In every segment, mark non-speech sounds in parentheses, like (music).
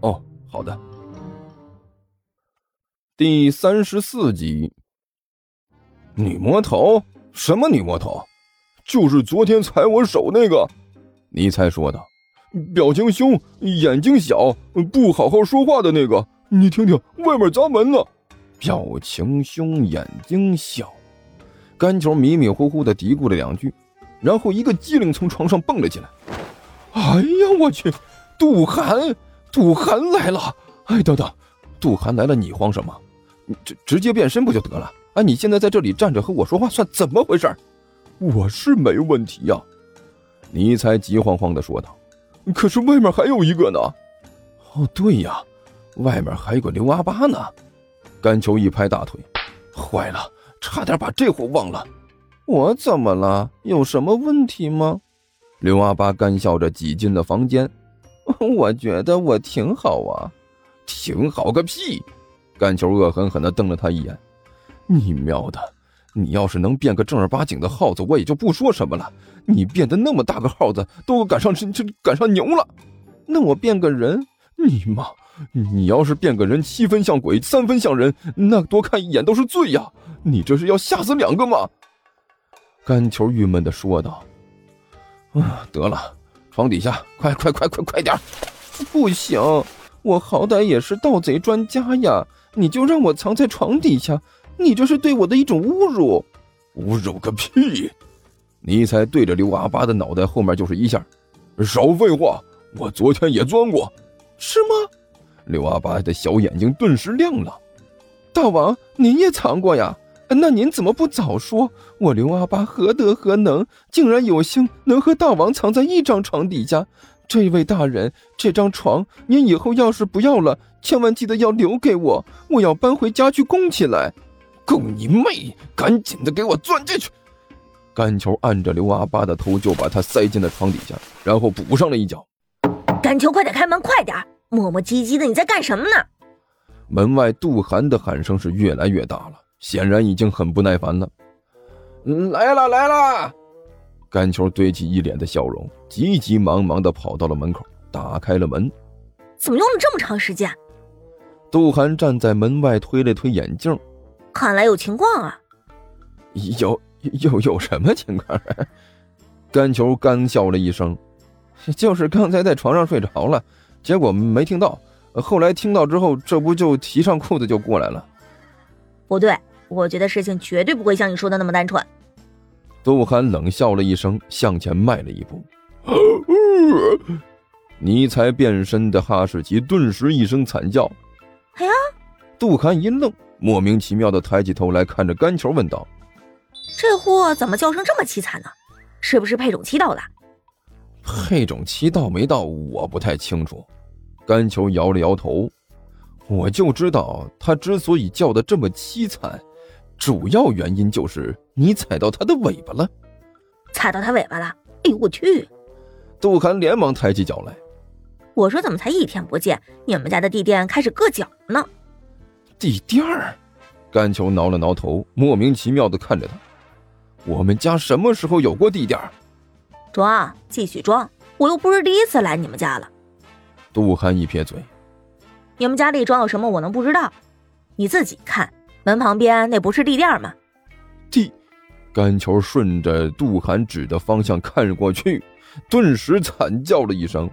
哦，好的。第三十四集，女魔头？什么女魔头？就是昨天踩我手那个。尼才说道：“表情凶，眼睛小，不好好说话的那个。你听听，外面砸门呢。”表情凶，眼睛小。甘球迷迷糊糊的嘀咕了两句，然后一个机灵从床上蹦了起来。哎呀，我去！杜涵，杜涵来了！哎，等等，杜涵来了，你慌什么？直直接变身不就得了？啊，你现在在这里站着和我说话，算怎么回事？我是没问题呀。尼才急慌慌的说道。可是外面还有一个呢。哦，对呀，外面还有个刘阿八呢。甘球一拍大腿，坏了，差点把这货忘了。我怎么了？有什么问题吗？刘阿八干笑着挤进了房间。(laughs) 我觉得我挺好啊，挺好个屁！甘球恶狠狠地瞪了他一眼。你喵的！你要是能变个正儿八经的耗子，我也就不说什么了。你变得那么大个耗子，都赶上这赶上牛了。那我变个人，你妈！你要是变个人，七分像鬼，三分像人，那多看一眼都是罪呀！你这是要吓死两个吗？甘球郁闷的说道。啊，得了，床底下，(laughs) 快快快快快点！不行，我好歹也是盗贼专家呀！你就让我藏在床底下，你这是对我的一种侮辱！侮辱个屁！尼才对着刘阿八的脑袋后面就是一下。少废话，我昨天也钻过。是吗？刘阿八的小眼睛顿时亮了。大王，您也藏过呀？那您怎么不早说？我刘阿八何德何能，竟然有幸能和大王藏在一张床底下？这位大人，这张床您以后要是不要了，千万记得要留给我，我要搬回家去供起来。供你妹！赶紧的，给我钻进去！甘球按着刘阿八的头，就把他塞进了床底下，然后补上了一脚。甘球，快点开门，快点！磨磨唧唧的，你在干什么呢？门外杜涵的喊声是越来越大了。显然已经很不耐烦了，来了来了！甘球堆起一脸的笑容，急急忙忙的跑到了门口，打开了门。怎么用了这么长时间？杜涵站在门外推了推眼镜，看来有情况啊。有有有什么情况？啊甘球干笑了一声，就是刚才在床上睡着了，结果没听到，后来听到之后，这不就提上裤子就过来了。不对。我觉得事情绝对不会像你说的那么单纯。杜涵冷笑了一声，向前迈了一步。(laughs) 尼才变身的哈士奇顿时一声惨叫。哎呀！杜涵一愣，莫名其妙的抬起头来看着甘球，问道：“这货怎么叫声这么凄惨呢？是不是配种期到了？”配种期到没到，我不太清楚。甘球摇了摇头。我就知道他之所以叫的这么凄惨。主要原因就是你踩到他的尾巴了，踩到他尾巴了！哎呦我去！杜涵连忙抬起脚来。我说怎么才一天不见，你们家的地垫开始硌脚呢？地垫儿？甘球挠了挠头，莫名其妙的看着他。我们家什么时候有过地垫？装，继续装！我又不是第一次来你们家了。杜涵一撇嘴，你们家里装有什么我能不知道？你自己看。门旁边那不是地垫吗？地，甘球顺着杜涵指的方向看过去，顿时惨叫了一声：“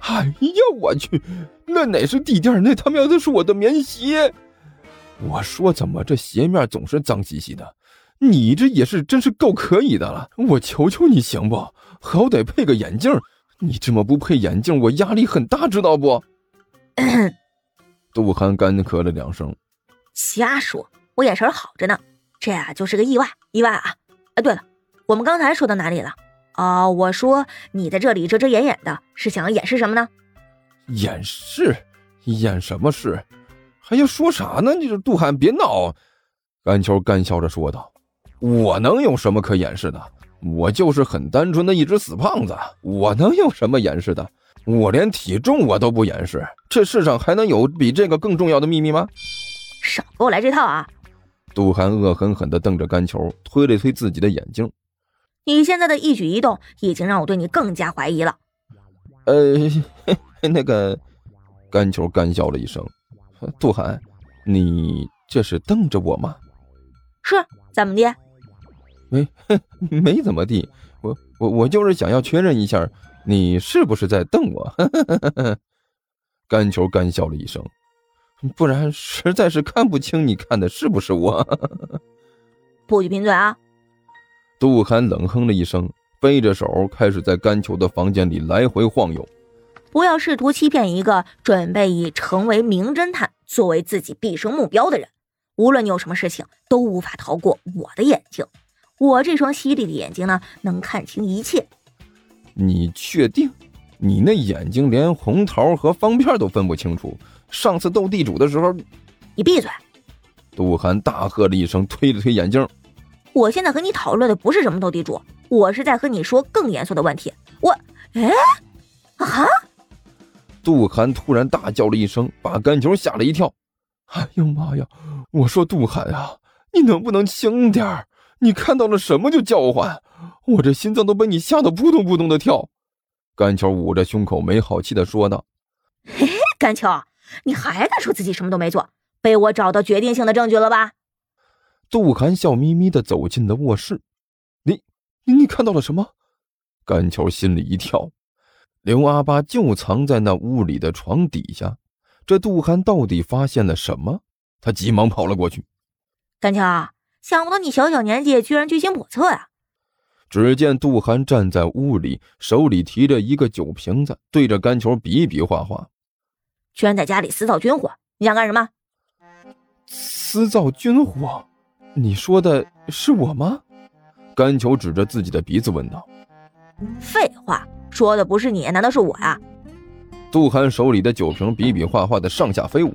哎呀，我去！那哪是地垫？那他喵的是我的棉鞋！我说怎么这鞋面总是脏兮兮的？你这也是真是够可以的了！我求求你行不？好歹配个眼镜！你这么不配眼镜，我压力很大，知道不？” (clears throat) 杜涵干咳了两声。瞎说，我眼神好着呢，这啊就是个意外，意外啊！哎，对了，我们刚才说到哪里了？哦，我说你在这里遮遮掩掩的，是想要掩饰什么呢？掩饰？掩什么饰？还要说啥呢？你这杜涵，别闹！甘秋干笑着说道：“我能有什么可掩饰的？我就是很单纯的一只死胖子，我能有什么掩饰的？我连体重我都不掩饰，这世上还能有比这个更重要的秘密吗？”少给我来这套啊！杜涵恶狠狠地瞪着甘球，推了推自己的眼睛：“你现在的一举一动已经让我对你更加怀疑了。”呃，(laughs) 那个，甘球干笑了一声。杜涵，你这是瞪着我吗？是，怎么的？没，(laughs) 没怎么地。我我我就是想要确认一下，你是不是在瞪我？(laughs) 干球干笑了一声，不然实在是看不清你看的是不是我。(laughs) 不许贫嘴啊！杜涵冷哼了一声，背着手开始在干球的房间里来回晃悠。不要试图欺骗一个准备以成为名侦探作为自己毕生目标的人。无论你有什么事情，都无法逃过我的眼睛。我这双犀利的眼睛呢，能看清一切。你确定？你那眼睛连红桃和方片都分不清楚？上次斗地主的时候，你闭嘴！杜涵大喝了一声，推了推眼镜。我现在和你讨论的不是什么斗地主，我是在和你说更严肃的问题。我，哎，啊！杜涵突然大叫了一声，把甘球吓了一跳。“哎呦妈呀！”我说：“杜涵啊，你能不能轻点儿？你看到了什么就叫唤？我这心脏都被你吓得扑通扑通的跳。”甘球捂着胸口，没好气的说道：“嘿，甘球，你还敢说自己什么都没做？被我找到决定性的证据了吧？”杜涵笑眯眯的走进了卧室。“你，你，你看到了什么？”甘球心里一跳。刘阿八就藏在那屋里的床底下，这杜涵到底发现了什么？他急忙跑了过去。甘秋，想不到你小小年纪居然居心叵测呀！只见杜涵站在屋里，手里提着一个酒瓶子，对着甘球比比划划，居然在家里私造军火！你想干什么？私造军火？你说的是我吗？甘球指着自己的鼻子问道。废话。说的不是你，难道是我呀？杜涵手里的酒瓶比比划划的上下飞舞。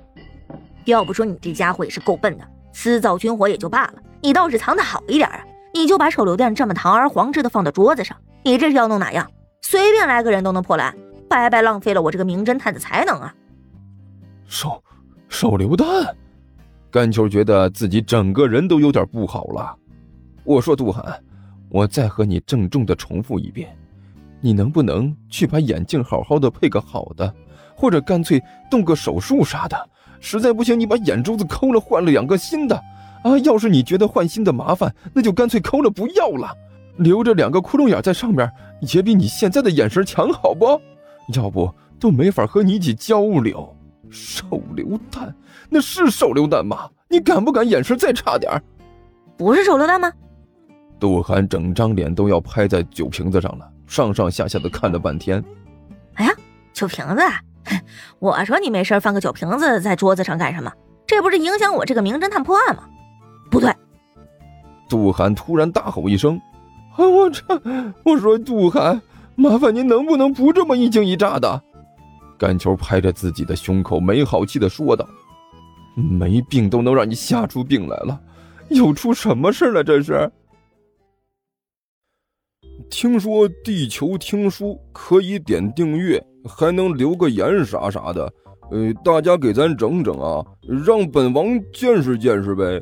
要不说你这家伙也是够笨的，私造军火也就罢了，你倒是藏的好一点啊！你就把手榴弹这么堂而皇之的放到桌子上，你这是要弄哪样？随便来个人都能破烂，白白浪费了我这个名侦探的才能啊！手手榴弹，甘秋觉得自己整个人都有点不好了。我说杜涵，我再和你郑重的重复一遍。你能不能去把眼镜好好的配个好的，或者干脆动个手术啥的？实在不行，你把眼珠子抠了，换了两个新的。啊，要是你觉得换新的麻烦，那就干脆抠了不要了，留着两个窟窿眼在上面，也比你现在的眼神强，好不？要不都没法和你一起交流。手榴弹，那是手榴弹吗？你敢不敢眼神再差点？不是手榴弹吗？杜涵整张脸都要拍在酒瓶子上了。上上下下的看了半天，哎呀，酒瓶子！(laughs) 我说你没事放个酒瓶子在桌子上干什么？这不是影响我这个名侦探破案吗？杜涵突然大吼一声：“啊，我这……我说杜涵，麻烦您能不能不这么一惊一乍的？”甘球拍着自己的胸口，没好气的说道：“没病都能让你吓出病来了，又出什么事了？这是？”听说地球听书可以点订阅，还能留个言啥啥的，呃，大家给咱整整啊，让本王见识见识呗。